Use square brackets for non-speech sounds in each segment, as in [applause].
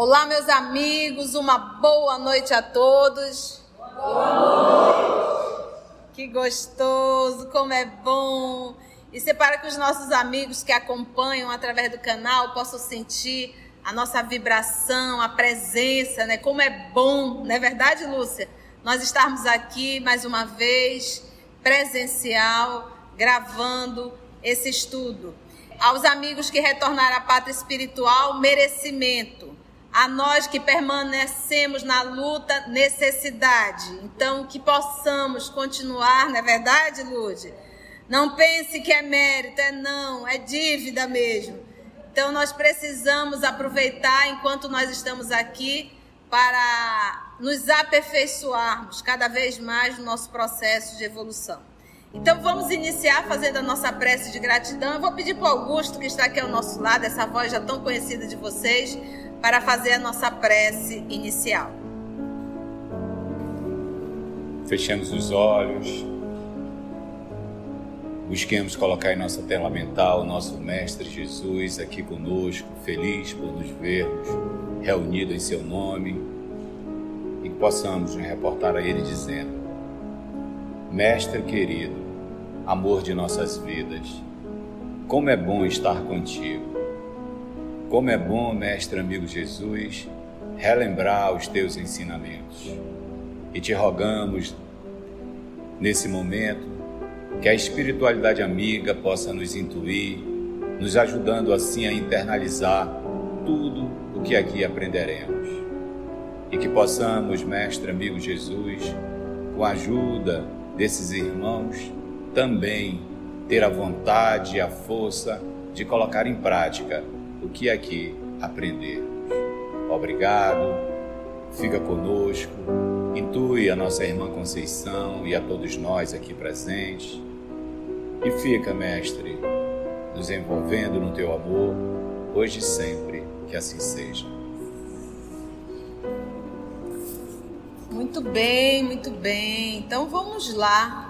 Olá, meus amigos, uma boa noite a todos. Boa noite. Que gostoso, como é bom. E se para que os nossos amigos que acompanham através do canal possam sentir a nossa vibração, a presença, né? Como é bom, não é verdade, Lúcia? Nós estarmos aqui mais uma vez, presencial, gravando esse estudo. Aos amigos que retornaram à pátria espiritual, merecimento a nós que permanecemos na luta, necessidade. Então, que possamos continuar, não é verdade, Lude? Não pense que é mérito, é não, é dívida mesmo. Então, nós precisamos aproveitar enquanto nós estamos aqui para nos aperfeiçoarmos cada vez mais no nosso processo de evolução. Então vamos iniciar fazendo a nossa prece de gratidão. Eu vou pedir para o Augusto, que está aqui ao nosso lado, essa voz já tão conhecida de vocês, para fazer a nossa prece inicial. Fechemos os olhos. Busquemos colocar em nossa tela mental o nosso Mestre Jesus aqui conosco, feliz por nos vermos reunidos em seu nome e que possamos nos reportar a Ele dizendo: Mestre querido, amor de nossas vidas, como é bom estar contigo. Como é bom, mestre amigo Jesus, relembrar os teus ensinamentos. E te rogamos, nesse momento, que a espiritualidade amiga possa nos intuir, nos ajudando assim a internalizar tudo o que aqui aprenderemos. E que possamos, mestre amigo Jesus, com a ajuda desses irmãos, também ter a vontade e a força de colocar em prática o que aqui aprender. Obrigado, fica conosco, intui a nossa irmã Conceição e a todos nós aqui presentes. E fica, Mestre, nos envolvendo no teu amor, hoje e sempre, que assim seja. Muito bem, muito bem. Então vamos lá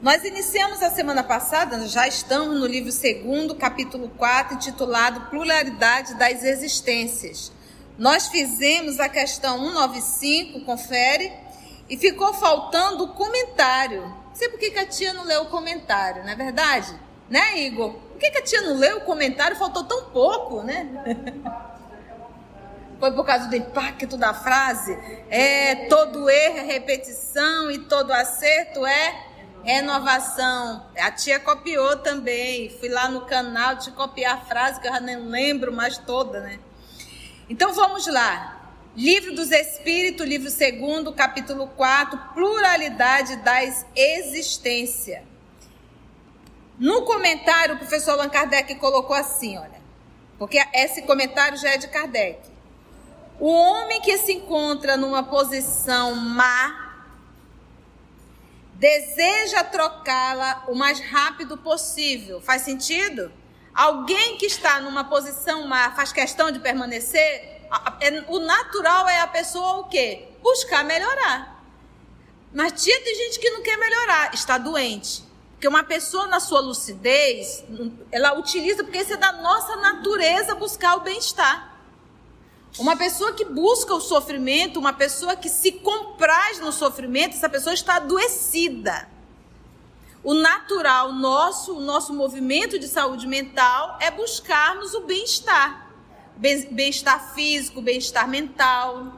nós iniciamos a semana passada, já estamos no livro 2, capítulo 4, intitulado Pluralidade das Existências. Nós fizemos a questão 195, confere, e ficou faltando o comentário. Não sei por que a tia não leu o comentário, não é verdade? Né, Igor? Por que a tia não leu o comentário? Faltou tão pouco, né? [laughs] Foi por causa do impacto da frase? É, todo erro é repetição e todo acerto é Renovação. A tia copiou também. Fui lá no canal de copiar a frase que eu já nem lembro mais toda, né? Então vamos lá. Livro dos Espíritos, livro 2, capítulo 4, pluralidade das existências. No comentário, o professor Allan Kardec colocou assim, olha, porque esse comentário já é de Kardec. O homem que se encontra numa posição má deseja trocá-la o mais rápido possível. Faz sentido? Alguém que está numa posição má faz questão de permanecer? É, o natural é a pessoa o quê? Buscar melhorar. Mas tia, tem gente que não quer melhorar, está doente. Porque uma pessoa na sua lucidez, ela utiliza, porque isso é da nossa natureza buscar o bem-estar. Uma pessoa que busca o sofrimento, uma pessoa que se compraz no sofrimento, essa pessoa está adoecida. O natural nosso, o nosso movimento de saúde mental é buscarmos o bem-estar. Bem-estar físico, bem-estar mental.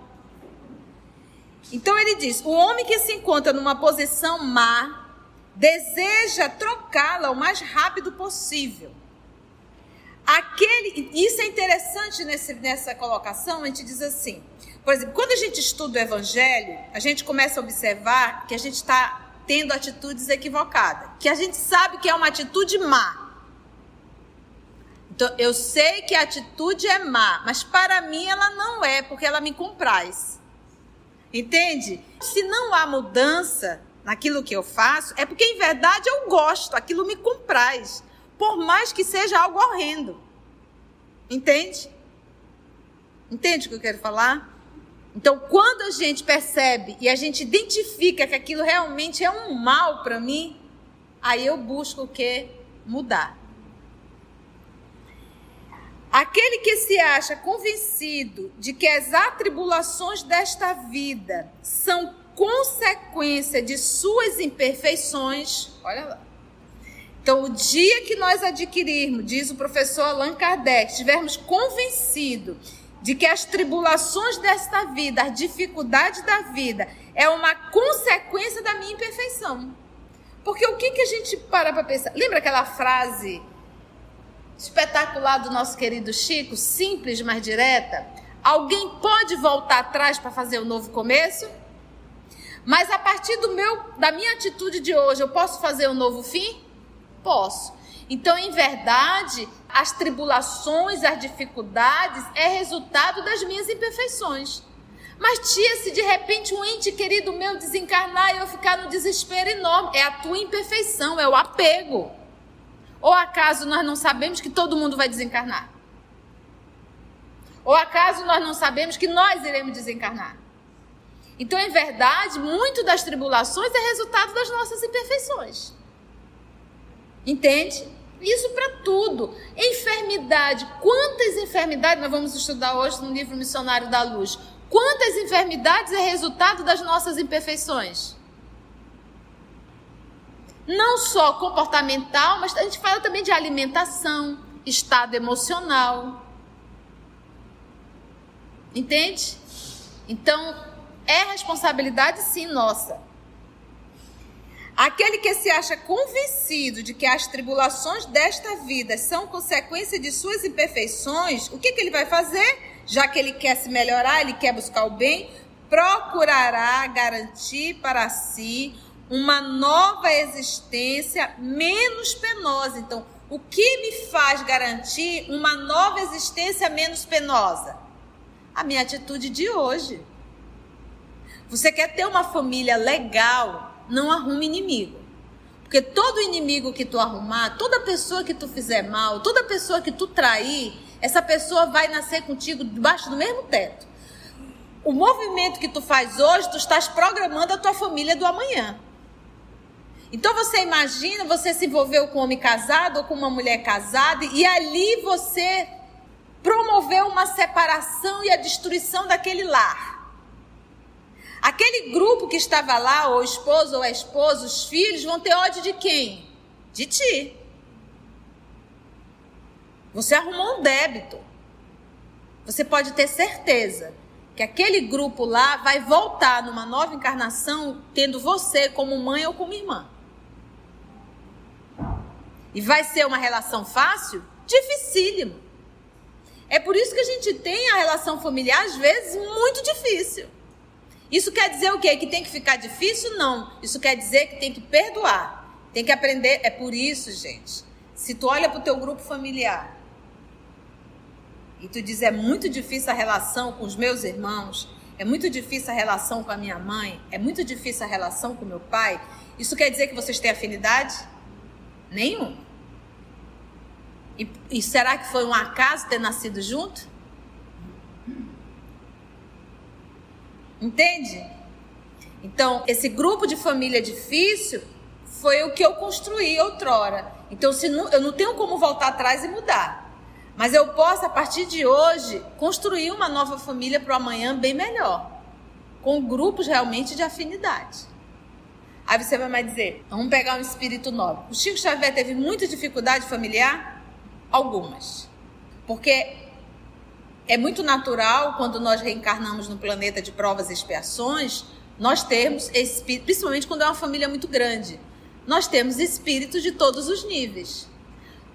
Então ele diz: o homem que se encontra numa posição má deseja trocá-la o mais rápido possível. Aquele, isso é interessante nesse, nessa colocação, a gente diz assim, por exemplo, quando a gente estuda o evangelho, a gente começa a observar que a gente está tendo atitudes equivocadas, que a gente sabe que é uma atitude má. Então, eu sei que a atitude é má, mas para mim ela não é, porque ela me compraz. Entende? Se não há mudança naquilo que eu faço, é porque em verdade eu gosto, aquilo me compraz por mais que seja algo horrendo. Entende? Entende o que eu quero falar? Então, quando a gente percebe e a gente identifica que aquilo realmente é um mal para mim, aí eu busco o que? Mudar. Aquele que se acha convencido de que as atribulações desta vida são consequência de suas imperfeições, olha lá. Então, o dia que nós adquirirmos, diz o professor Allan Kardec, estivermos convencidos de que as tribulações desta vida, as dificuldades da vida, é uma consequência da minha imperfeição. Porque o que, que a gente para para pensar? Lembra aquela frase espetacular do nosso querido Chico, simples, mas direta? Alguém pode voltar atrás para fazer um novo começo? Mas a partir do meu, da minha atitude de hoje, eu posso fazer um novo fim? Posso. Então, em verdade, as tribulações, as dificuldades é resultado das minhas imperfeições. Mas, tia, se de repente um ente querido meu desencarnar e eu ficar no desespero enorme, é a tua imperfeição, é o apego. Ou acaso nós não sabemos que todo mundo vai desencarnar? Ou acaso nós não sabemos que nós iremos desencarnar? Então, em verdade, muito das tribulações é resultado das nossas imperfeições. Entende? Isso para tudo. Enfermidade. Quantas enfermidades nós vamos estudar hoje no livro Missionário da Luz? Quantas enfermidades é resultado das nossas imperfeições? Não só comportamental, mas a gente fala também de alimentação, estado emocional. Entende? Então, é responsabilidade sim nossa. Aquele que se acha convencido de que as tribulações desta vida são consequência de suas imperfeições, o que, que ele vai fazer? Já que ele quer se melhorar, ele quer buscar o bem, procurará garantir para si uma nova existência menos penosa. Então, o que me faz garantir uma nova existência menos penosa? A minha atitude de hoje. Você quer ter uma família legal, não arrume inimigo. Porque todo inimigo que tu arrumar, toda pessoa que tu fizer mal, toda pessoa que tu trair, essa pessoa vai nascer contigo debaixo do mesmo teto. O movimento que tu faz hoje, tu estás programando a tua família do amanhã. Então você imagina, você se envolveu com um homem casado ou com uma mulher casada e ali você promoveu uma separação e a destruição daquele lar. Aquele grupo que estava lá, ou esposo ou a esposa, os filhos, vão ter ódio de quem? De ti. Você arrumou um débito. Você pode ter certeza que aquele grupo lá vai voltar numa nova encarnação tendo você como mãe ou como irmã. E vai ser uma relação fácil? Dificílimo. É por isso que a gente tem a relação familiar, às vezes, muito difícil. Isso quer dizer o quê? Que tem que ficar difícil? Não. Isso quer dizer que tem que perdoar. Tem que aprender. É por isso, gente. Se tu olha para o teu grupo familiar e tu diz é muito difícil a relação com os meus irmãos, é muito difícil a relação com a minha mãe, é muito difícil a relação com meu pai, isso quer dizer que vocês têm afinidade? Nenhum. E, e será que foi um acaso ter nascido junto? Entende? Então, esse grupo de família difícil foi o que eu construí outrora. Então, se não, eu não tenho como voltar atrás e mudar. Mas eu posso, a partir de hoje, construir uma nova família para o amanhã bem melhor. Com grupos realmente de afinidade. Aí você vai mais dizer, vamos pegar um espírito novo. O Chico Xavier teve muita dificuldade familiar? Algumas. Porque é muito natural quando nós reencarnamos no planeta de provas e expiações, nós termos principalmente quando é uma família muito grande, nós temos espíritos de todos os níveis.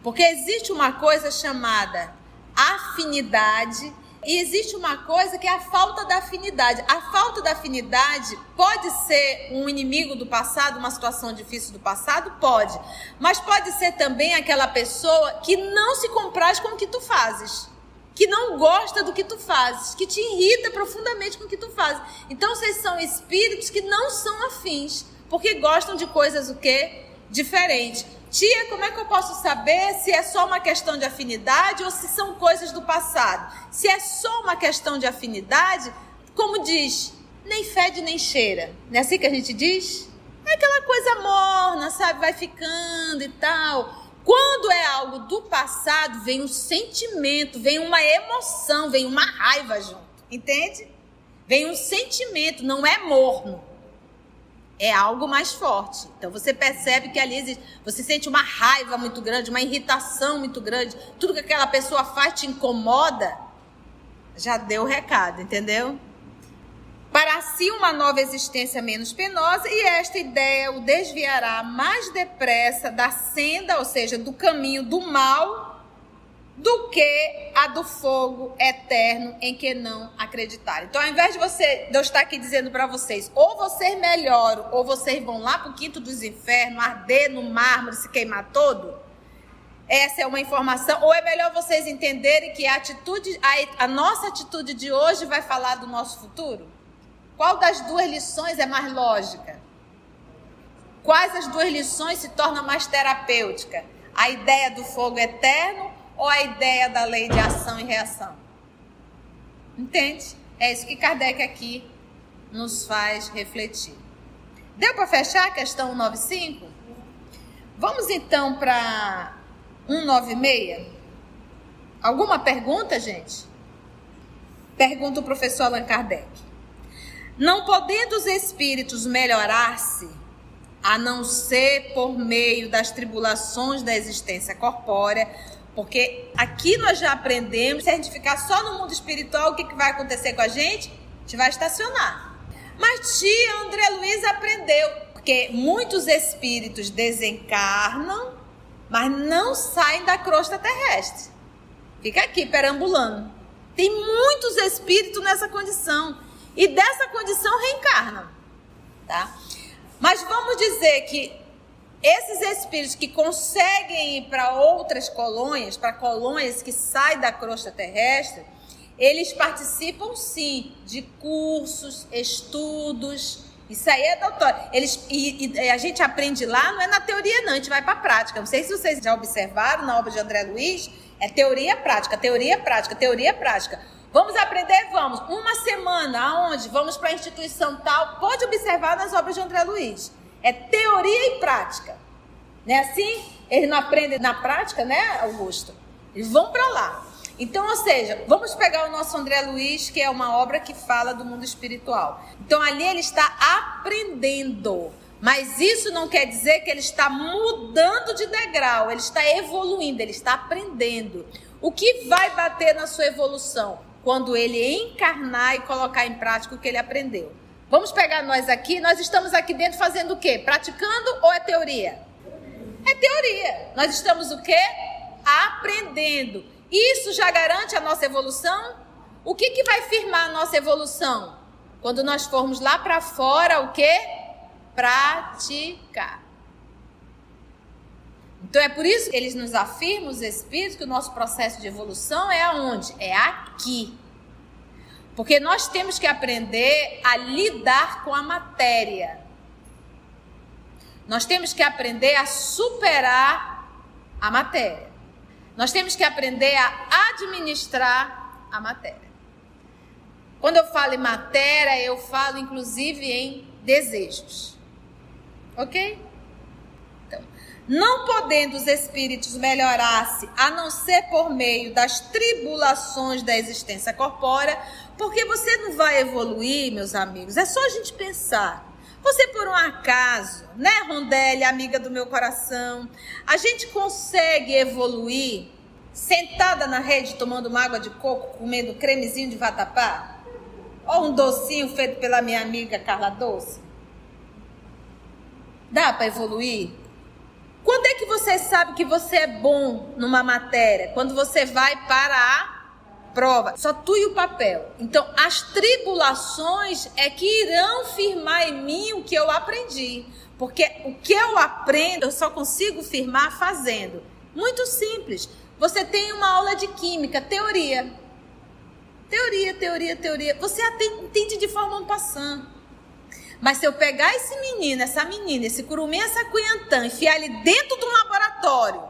Porque existe uma coisa chamada afinidade e existe uma coisa que é a falta da afinidade. A falta da afinidade pode ser um inimigo do passado, uma situação difícil do passado? Pode. Mas pode ser também aquela pessoa que não se compraz com o que tu fazes que não gosta do que tu fazes, que te irrita profundamente com o que tu fazes. Então vocês são espíritos que não são afins, porque gostam de coisas o quê? Diferentes. Tia, como é que eu posso saber se é só uma questão de afinidade ou se são coisas do passado? Se é só uma questão de afinidade, como diz, nem fede nem cheira. Não é assim que a gente diz? É aquela coisa morna, sabe? Vai ficando e tal. Quando é algo do passado, vem um sentimento, vem uma emoção, vem uma raiva junto. Entende? Vem um sentimento, não é morno. É algo mais forte. Então você percebe que ali existe, você sente uma raiva muito grande, uma irritação muito grande. Tudo que aquela pessoa faz te incomoda. Já deu o recado, entendeu? Para si uma nova existência menos penosa, e esta ideia o desviará mais depressa da senda, ou seja, do caminho do mal, do que a do fogo eterno em que não acreditaram. Então, ao invés de você, de eu estar aqui dizendo para vocês, ou vocês melhoram, ou vocês vão lá para o quinto dos infernos, arder no mármore, se queimar todo, essa é uma informação, ou é melhor vocês entenderem que a atitude, a, a nossa atitude de hoje vai falar do nosso futuro? Qual das duas lições é mais lógica? Quais das duas lições se torna mais terapêutica? A ideia do fogo eterno ou a ideia da lei de ação e reação? Entende? É isso que Kardec aqui nos faz refletir. Deu para fechar a questão 195? Vamos então para 196? Alguma pergunta, gente? Pergunta o professor Allan Kardec. Não podendo os espíritos melhorar-se, a não ser por meio das tribulações da existência corpórea, porque aqui nós já aprendemos, se a gente ficar só no mundo espiritual, o que, que vai acontecer com a gente? A gente vai estacionar. Mas tia André Luiz aprendeu, porque muitos espíritos desencarnam, mas não saem da crosta terrestre. Fica aqui perambulando. Tem muitos espíritos nessa condição e dessa condição reencarnam, tá? Mas vamos dizer que esses espíritos que conseguem ir para outras colônias, para colônias que saem da crosta terrestre, eles participam sim de cursos, estudos. Isso aí é doutor. Eles, e, e, a gente aprende lá, não é na teoria, não, a gente vai para a prática. Não sei se vocês já observaram na obra de André Luiz, é teoria prática, teoria prática, teoria prática. Vamos aprender? Vamos. Uma semana, aonde? Vamos para a instituição tal. Pode observar nas obras de André Luiz. É teoria e prática. Não é assim? Eles não aprendem na prática, né, Augusto? Eles vão para lá. Então, ou seja, vamos pegar o nosso André Luiz, que é uma obra que fala do mundo espiritual. Então, ali ele está aprendendo. Mas isso não quer dizer que ele está mudando de degrau, ele está evoluindo, ele está aprendendo. O que vai bater na sua evolução? Quando ele encarnar e colocar em prática o que ele aprendeu. Vamos pegar nós aqui, nós estamos aqui dentro fazendo o quê? Praticando ou é teoria? É teoria. Nós estamos o quê? Aprendendo. Isso já garante a nossa evolução? O que, que vai firmar a nossa evolução? Quando nós formos lá para fora, o quê? Praticar. Então é por isso que eles nos afirmam, os espíritos, que o nosso processo de evolução é aonde? É aqui. Porque nós temos que aprender a lidar com a matéria. Nós temos que aprender a superar a matéria. Nós temos que aprender a administrar a matéria. Quando eu falo em matéria, eu falo inclusive em desejos. Ok? Não podendo os espíritos melhorar-se a não ser por meio das tribulações da existência corpórea, porque você não vai evoluir, meus amigos. É só a gente pensar. Você, por um acaso, né, Rondelli, amiga do meu coração, a gente consegue evoluir sentada na rede tomando uma água de coco, comendo cremezinho de vatapá? Ou um docinho feito pela minha amiga Carla Doce? Dá para evoluir? Quando é que você sabe que você é bom numa matéria? Quando você vai para a prova, só tu e o papel. Então, as tribulações é que irão firmar em mim o que eu aprendi. Porque o que eu aprendo, eu só consigo firmar fazendo. Muito simples. Você tem uma aula de química, teoria. Teoria, teoria, teoria. Você entende de forma passando. Mas se eu pegar esse menino, essa menina, esse curumim, essa cuiantã, enfiar ele dentro de um laboratório,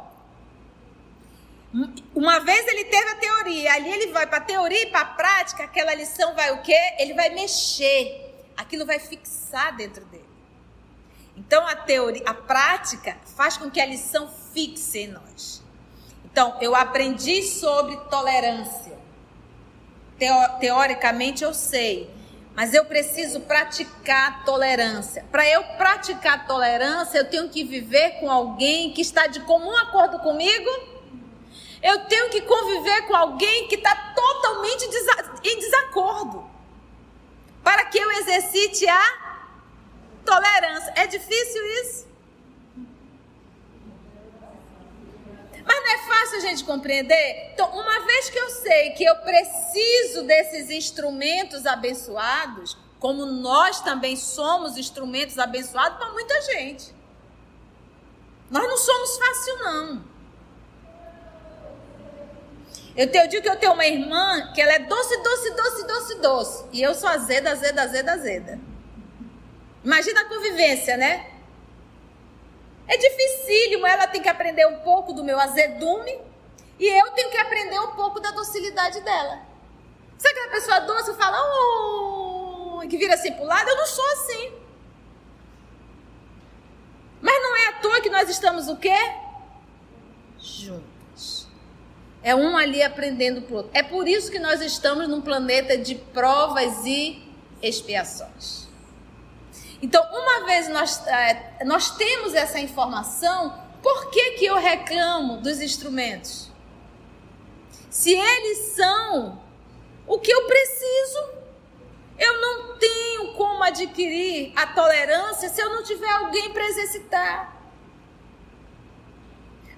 uma vez ele teve a teoria, ali ele vai para a teoria e para a prática, aquela lição vai o quê? Ele vai mexer, aquilo vai fixar dentro dele. Então a teoria, a prática faz com que a lição fixe em nós. Então, eu aprendi sobre tolerância. Teo, teoricamente eu sei, mas eu preciso praticar tolerância. Para eu praticar tolerância, eu tenho que viver com alguém que está de comum acordo comigo. Eu tenho que conviver com alguém que está totalmente em desacordo. Para que eu exercite a tolerância. É difícil isso? Mas não é fácil a gente compreender? Então, uma vez que eu sei que eu preciso desses instrumentos abençoados, como nós também somos instrumentos abençoados para muita gente. Nós não somos fácil, não. Eu, tenho, eu digo que eu tenho uma irmã que ela é doce, doce, doce, doce, doce. E eu sou azeda, azeda, azeda, azeda. Imagina a convivência, né? É dificílimo, ela tem que aprender um pouco do meu azedume e eu tenho que aprender um pouco da docilidade dela. Sabe aquela pessoa doce que fala, oh, que vira assim pro lado? Eu não sou assim. Mas não é à toa que nós estamos o quê? Juntos. É um ali aprendendo pro outro. É por isso que nós estamos num planeta de provas e expiações. Então, uma vez nós, é, nós temos essa informação, por que, que eu reclamo dos instrumentos? Se eles são o que eu preciso, eu não tenho como adquirir a tolerância se eu não tiver alguém para exercitar.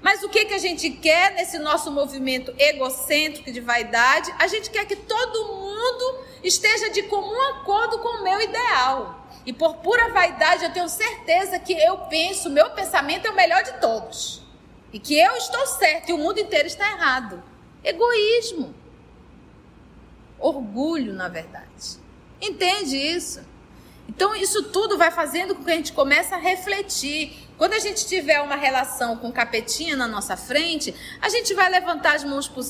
Mas o que, que a gente quer nesse nosso movimento egocêntrico de vaidade? A gente quer que todo mundo esteja de comum acordo com o meu ideal. E por pura vaidade, eu tenho certeza que eu penso, meu pensamento é o melhor de todos. E que eu estou certo e o mundo inteiro está errado. Egoísmo. Orgulho, na verdade. Entende isso? Então, isso tudo vai fazendo com que a gente comece a refletir. Quando a gente tiver uma relação com capetinha na nossa frente, a gente vai levantar as mãos para os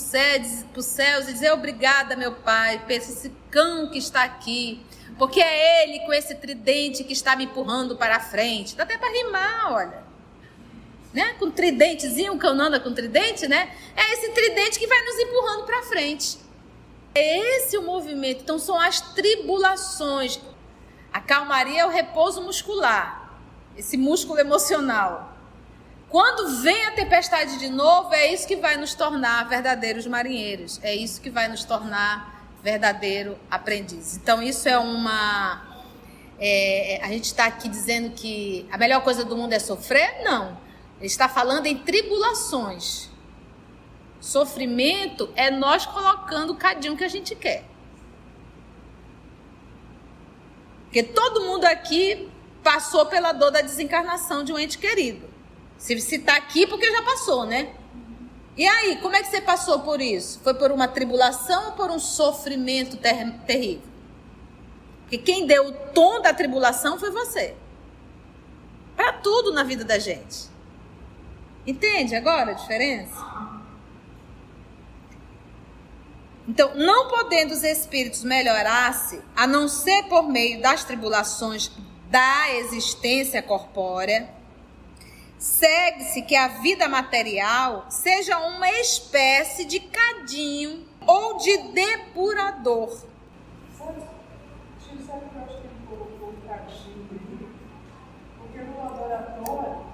céus e dizer: Obrigada, meu Pai, por esse cão que está aqui. Porque é ele com esse tridente que está me empurrando para a frente. Dá até para rimar, olha. Né? Com tridentezinho, o com tridente, né? É esse tridente que vai nos empurrando para frente. É esse o movimento. Então são as tribulações. A calmaria é o repouso muscular, esse músculo emocional. Quando vem a tempestade de novo, é isso que vai nos tornar verdadeiros marinheiros. É isso que vai nos tornar verdadeiro aprendiz. Então, isso é uma. É, a gente está aqui dizendo que a melhor coisa do mundo é sofrer? Não. Ele está falando em tribulações. Sofrimento é nós colocando o cadinho que a gente quer. Porque todo mundo aqui passou pela dor da desencarnação de um ente querido. Se está aqui, porque já passou, né? E aí, como é que você passou por isso? Foi por uma tribulação ou por um sofrimento ter terrível? Porque quem deu o tom da tribulação foi você. Para tudo na vida da gente. Entende agora a diferença? Então, não podendo os espíritos melhorar-se, a não ser por meio das tribulações da existência corpórea, segue-se que a vida material seja uma espécie de cadinho ou de depurador. Sabe, sabe que eu acho colocou um cadinho Porque no laboratório,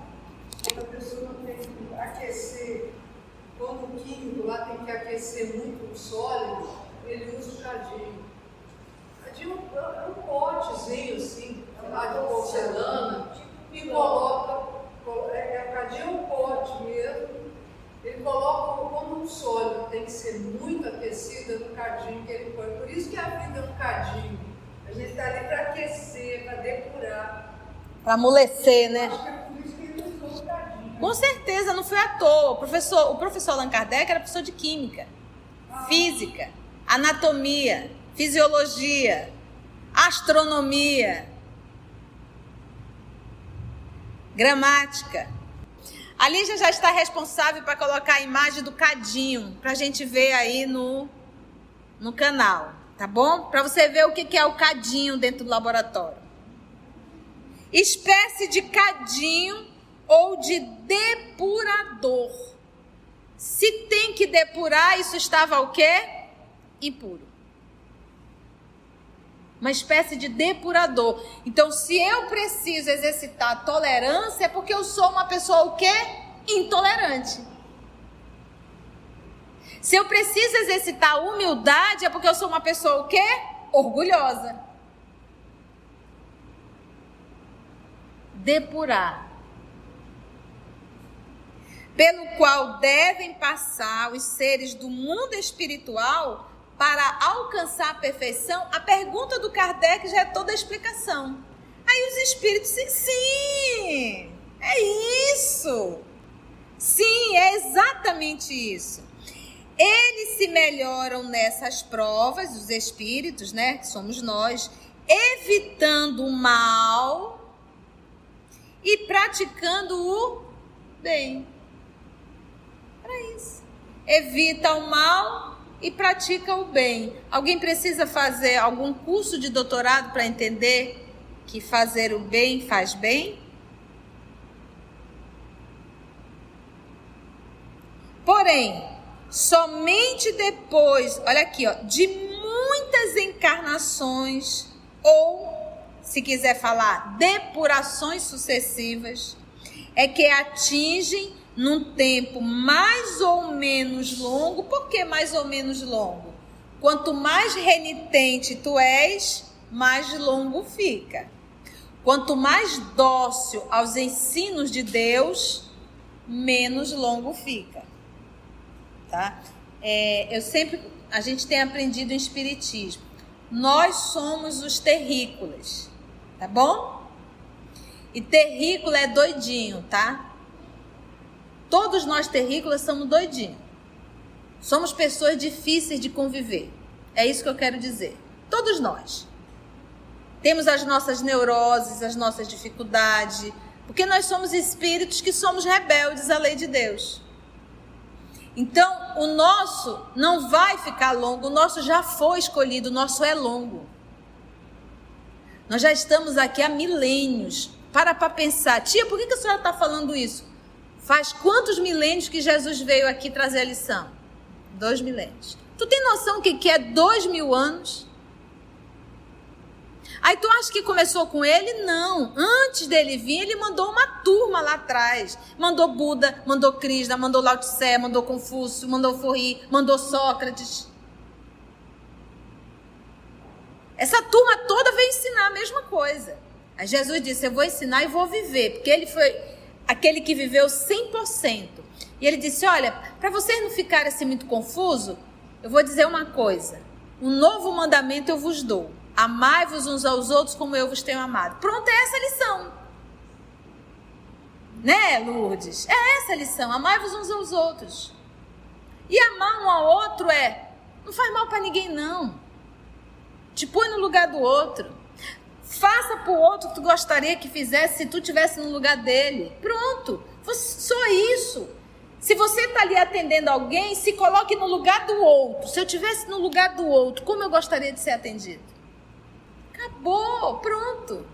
quando a pessoa tem que aquecer, quando o químico lá tem que aquecer muito o sólido, ele usa o cadinho. Cadinho é um potezinho assim, lá de porcelana, e coloca é, é cadinho um pote mesmo, ele coloca como um sólido, tem que ser muito aquecida no cadinho que ele põe. Por isso que a vida é um cadinho. A gente está ali para aquecer, para depurar. Para amolecer, né? É por isso que ele usou o cadinho. Com certeza, não foi à toa. O professor, o professor Allan Kardec era professor de química, ah. física, anatomia, fisiologia, astronomia gramática. A Lígia já está responsável para colocar a imagem do cadinho, para a gente ver aí no, no canal, tá bom? Para você ver o que é o cadinho dentro do laboratório. Espécie de cadinho ou de depurador. Se tem que depurar, isso estava o quê? Impuro. Uma espécie de depurador. Então, se eu preciso exercitar tolerância, é porque eu sou uma pessoa o quê? Intolerante. Se eu preciso exercitar humildade, é porque eu sou uma pessoa o quê? Orgulhosa. Depurar. Pelo qual devem passar os seres do mundo espiritual para alcançar a perfeição, a pergunta do Kardec já é toda a explicação. Aí os espíritos, sim, sim, é isso. Sim, é exatamente isso. Eles se melhoram nessas provas, os espíritos, né, que somos nós, evitando o mal e praticando o bem. Para isso. Evita o mal e pratica o bem. Alguém precisa fazer algum curso de doutorado para entender que fazer o bem faz bem? Porém, somente depois, olha aqui, ó, de muitas encarnações ou, se quiser falar, depurações sucessivas, é que atingem num tempo mais ou menos longo. Por que mais ou menos longo? Quanto mais renitente tu és, mais longo fica. Quanto mais dócil aos ensinos de Deus, menos longo fica tá? É, eu sempre, a gente tem aprendido em espiritismo. Nós somos os terrícolas, tá bom? E terrícola é doidinho, tá? Todos nós terrícolas somos doidinhos. Somos pessoas difíceis de conviver. É isso que eu quero dizer. Todos nós. Temos as nossas neuroses, as nossas dificuldades, porque nós somos espíritos que somos rebeldes à lei de Deus. Então, o nosso não vai ficar longo, o nosso já foi escolhido, o nosso é longo. Nós já estamos aqui há milênios. Para para pensar, tia, por que, que a senhora está falando isso? Faz quantos milênios que Jesus veio aqui trazer a lição? Dois milênios. Tu tem noção o que, que é dois mil anos? Aí tu acha que começou com ele? Não. Antes dele vir, ele mandou uma turma lá atrás. Mandou Buda, mandou Krishna, mandou Lao Tse, mandou Confúcio, mandou Forri, mandou Sócrates. Essa turma toda veio ensinar a mesma coisa. Aí Jesus disse: Eu vou ensinar e vou viver, porque ele foi aquele que viveu 100%. E ele disse: Olha, para vocês não ficarem assim muito confusos, eu vou dizer uma coisa. Um novo mandamento eu vos dou Amai-vos uns aos outros como eu vos tenho amado. Pronto, é essa a lição. Né, Lourdes? É essa a lição. Amai-vos uns aos outros. E amar um ao outro é não faz mal para ninguém não. Te põe no lugar do outro. Faça para o outro que tu gostaria que fizesse se tu tivesse no lugar dele. Pronto. Só isso. Se você está ali atendendo alguém, se coloque no lugar do outro. Se eu tivesse no lugar do outro, como eu gostaria de ser atendido? Acabou, pronto.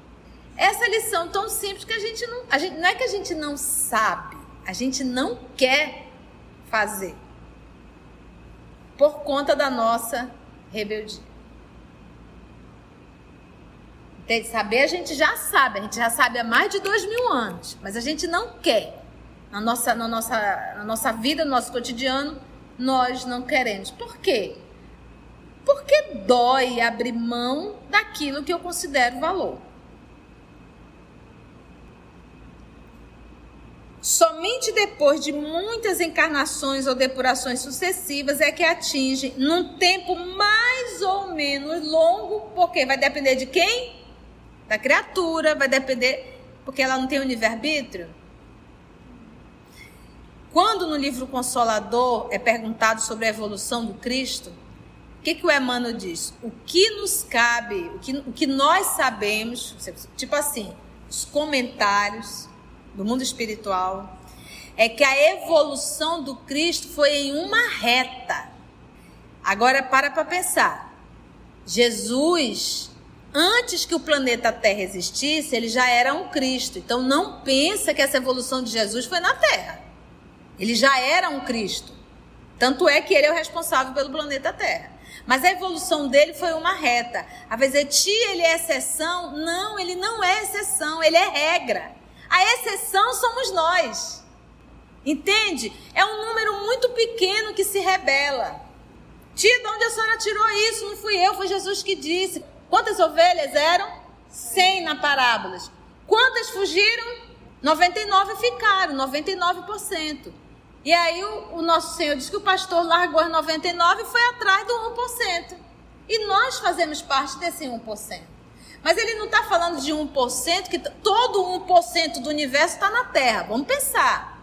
Essa lição tão simples que a gente não, a gente, não é que a gente não sabe, a gente não quer fazer por conta da nossa rebeldia. Tem saber, a gente já sabe, a gente já sabe há mais de dois mil anos, mas a gente não quer. Na nossa, na nossa, na nossa vida, no nosso cotidiano, nós não queremos. Por quê? Porque dói abrir mão daquilo que eu considero valor. Somente depois de muitas encarnações ou depurações sucessivas é que atinge num tempo mais ou menos longo, porque vai depender de quem? Da criatura, vai depender, porque ela não tem o livre-arbítrio. Quando no livro Consolador é perguntado sobre a evolução do Cristo, o que, que o Emmanuel diz? O que nos cabe, o que, o que nós sabemos, tipo assim, os comentários do mundo espiritual, é que a evolução do Cristo foi em uma reta. Agora para para pensar. Jesus Antes que o planeta Terra existisse, ele já era um Cristo. Então não pensa que essa evolução de Jesus foi na Terra. Ele já era um Cristo. Tanto é que ele é o responsável pelo planeta Terra. Mas a evolução dele foi uma reta. A Vezeti, ele é exceção? Não, ele não é exceção, ele é regra. A exceção somos nós. Entende? É um número muito pequeno que se rebela. Tia, de onde a senhora tirou isso? Não fui eu, foi Jesus que disse. Quantas ovelhas eram? 100 na parábolas. Quantas fugiram? 99 ficaram, 99%. E aí o, o nosso Senhor diz que o pastor largou as 99 e foi atrás do 1%. E nós fazemos parte desse 1%. Mas ele não está falando de 1%, que todo 1% do universo está na Terra. Vamos pensar.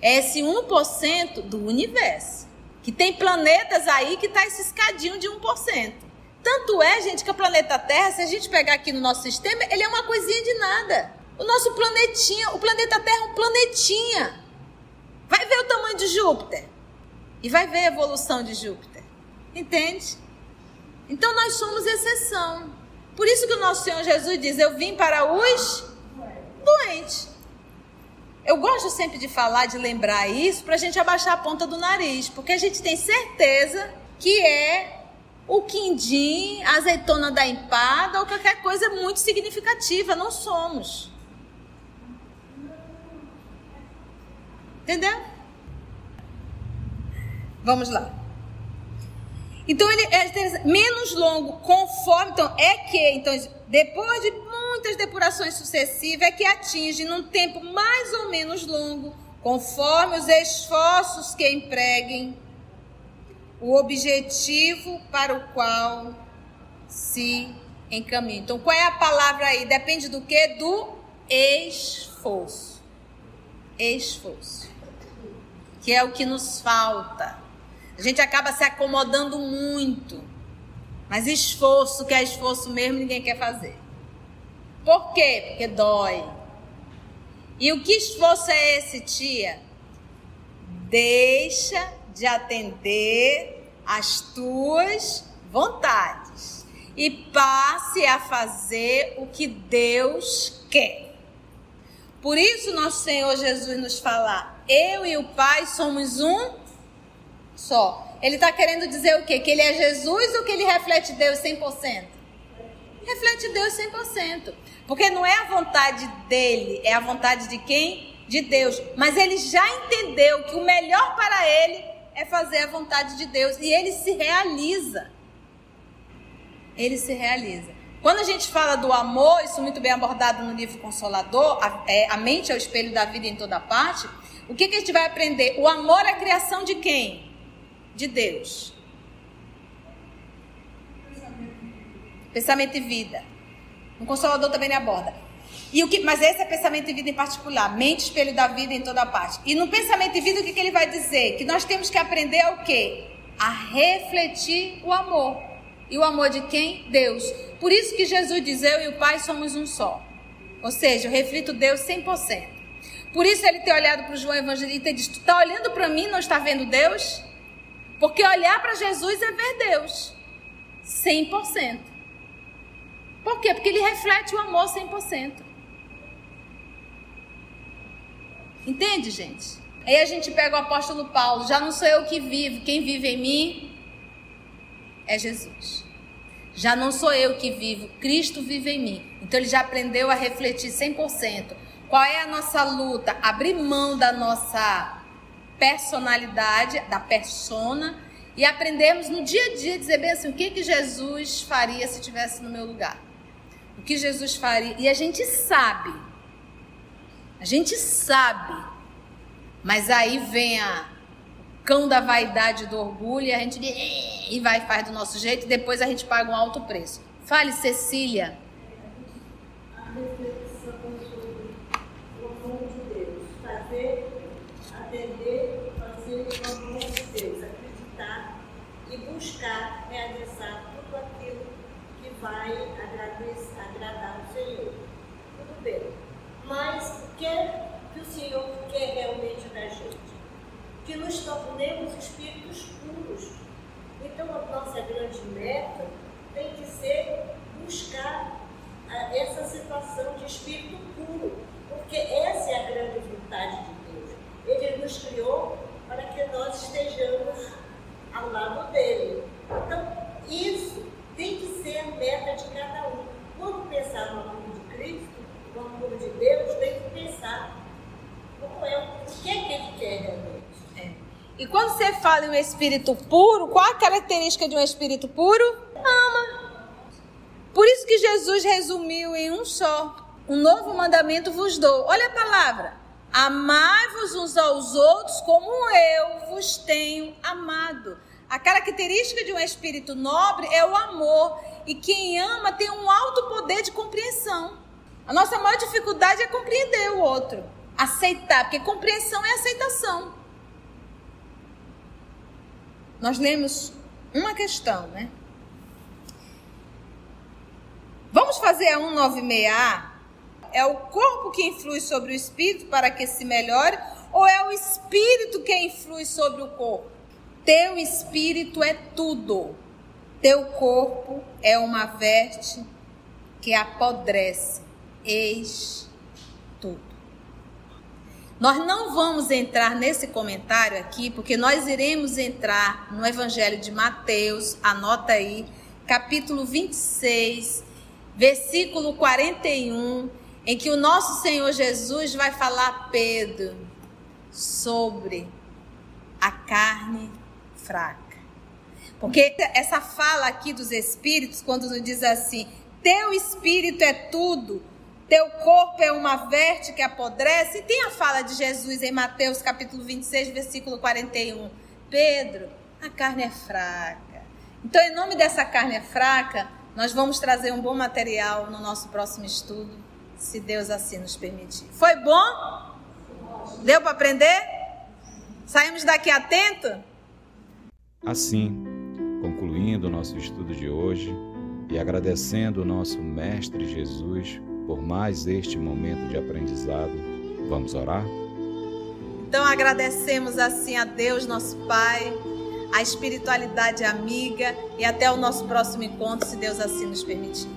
É esse 1% do universo. Que tem planetas aí que está esse escadinho de 1%. Tanto é, gente, que o planeta Terra, se a gente pegar aqui no nosso sistema, ele é uma coisinha de nada. O nosso planetinha, o planeta Terra é um planetinha. Vai ver o tamanho de Júpiter. E vai ver a evolução de Júpiter. Entende? Então nós somos exceção. Por isso que o nosso Senhor Jesus diz: Eu vim para os doentes. Eu gosto sempre de falar, de lembrar isso, para a gente abaixar a ponta do nariz, porque a gente tem certeza que é o quindim, a azeitona da empada ou qualquer coisa muito significativa. Não somos. Entendeu? Vamos lá. Então ele é menos longo, conforme. Então, é que, então, depois de muitas depurações sucessivas, é que atinge num tempo mais ou menos longo, conforme os esforços que empreguem o objetivo para o qual se encaminha. Então, qual é a palavra aí? Depende do que? Do esforço. Esforço. Que é o que nos falta. A gente acaba se acomodando muito. Mas esforço, que é esforço mesmo, ninguém quer fazer. Por quê? Porque dói. E o que esforço é esse, tia? Deixa de atender às tuas vontades e passe a fazer o que Deus quer. Por isso, nosso Senhor Jesus nos fala: eu e o Pai somos um só. Ele está querendo dizer o quê? Que ele é Jesus ou que ele reflete Deus 100%? Reflete Deus 100%. Porque não é a vontade dele, é a vontade de quem? De Deus. Mas ele já entendeu que o melhor para ele é fazer a vontade de Deus. E ele se realiza. Ele se realiza. Quando a gente fala do amor, isso muito bem abordado no livro Consolador, a, é, a mente é o espelho da vida em toda parte. O que, que a gente vai aprender? O amor é a criação de quem? de Deus. Pensamento e vida. O Consolador também aborda. E o que, mas esse é pensamento e vida em particular, mente espelho da vida em toda parte. E no pensamento e vida o que, que ele vai dizer? Que nós temos que aprender o quê? A refletir o amor. E o amor de quem? Deus. Por isso que Jesus diz: Eu e o Pai somos um só. Ou seja, eu reflito Deus 100%. Por isso ele tem olhado para o João Evangelista e diz: Tu está olhando para mim, não está vendo Deus? Porque olhar para Jesus é ver Deus 100%. Por quê? Porque ele reflete o amor 100%. Entende, gente? Aí a gente pega o apóstolo Paulo, já não sou eu que vivo, quem vive em mim é Jesus. Já não sou eu que vivo, Cristo vive em mim. Então ele já aprendeu a refletir 100%. Qual é a nossa luta? Abrir mão da nossa personalidade, da persona, e aprendemos no dia a dia dizer bem assim, o que, que Jesus faria se estivesse no meu lugar? O que Jesus faria? E a gente sabe, a gente sabe, mas aí vem a cão da vaidade do orgulho e a gente e vai faz do nosso jeito e depois a gente paga um alto preço. Fale, Cecília. buscar realizar tudo aquilo que vai agradar o Senhor. Tudo bem. Mas o que, que o Senhor quer realmente da gente? Que nos tornemos espíritos puros. Então a nossa grande meta tem que ser buscar ah, essa situação de espírito puro, porque essa é a grande vontade de Deus. Ele nos criou para que nós estejamos ao lado dele. Então, isso tem que ser a meta de cada um. Quando pensar no amor de Cristo, no amor de Deus, tem que pensar como é, o que é que ele quer realmente. É. E quando você fala em um espírito puro, qual a característica de um espírito puro? Ama. Por isso que Jesus resumiu em um só: um novo mandamento vos dou. Olha a palavra: amai-vos uns aos outros como eu vos tenho amado. A característica de um espírito nobre é o amor. E quem ama tem um alto poder de compreensão. A nossa maior dificuldade é compreender o outro, aceitar, porque compreensão é aceitação. Nós lemos uma questão, né? Vamos fazer a 196A? É o corpo que influi sobre o espírito para que se melhore ou é o espírito que influi sobre o corpo? Teu espírito é tudo. Teu corpo é uma veste que apodrece. Eis tudo. Nós não vamos entrar nesse comentário aqui, porque nós iremos entrar no Evangelho de Mateus, anota aí, capítulo 26, versículo 41, em que o nosso Senhor Jesus vai falar a Pedro sobre a carne fraca. Porque essa fala aqui dos espíritos, quando nos diz assim: teu espírito é tudo, teu corpo é uma veste que apodrece. E tem a fala de Jesus em Mateus capítulo 26, versículo 41. Pedro, a carne é fraca. Então, em nome dessa carne fraca, nós vamos trazer um bom material no nosso próximo estudo, se Deus assim nos permitir. Foi bom? Deu para aprender? Saímos daqui atento? Assim, concluindo o nosso estudo de hoje e agradecendo o nosso Mestre Jesus por mais este momento de aprendizado, vamos orar? Então agradecemos assim a Deus, nosso Pai, a espiritualidade amiga e até o nosso próximo encontro, se Deus assim nos permitir.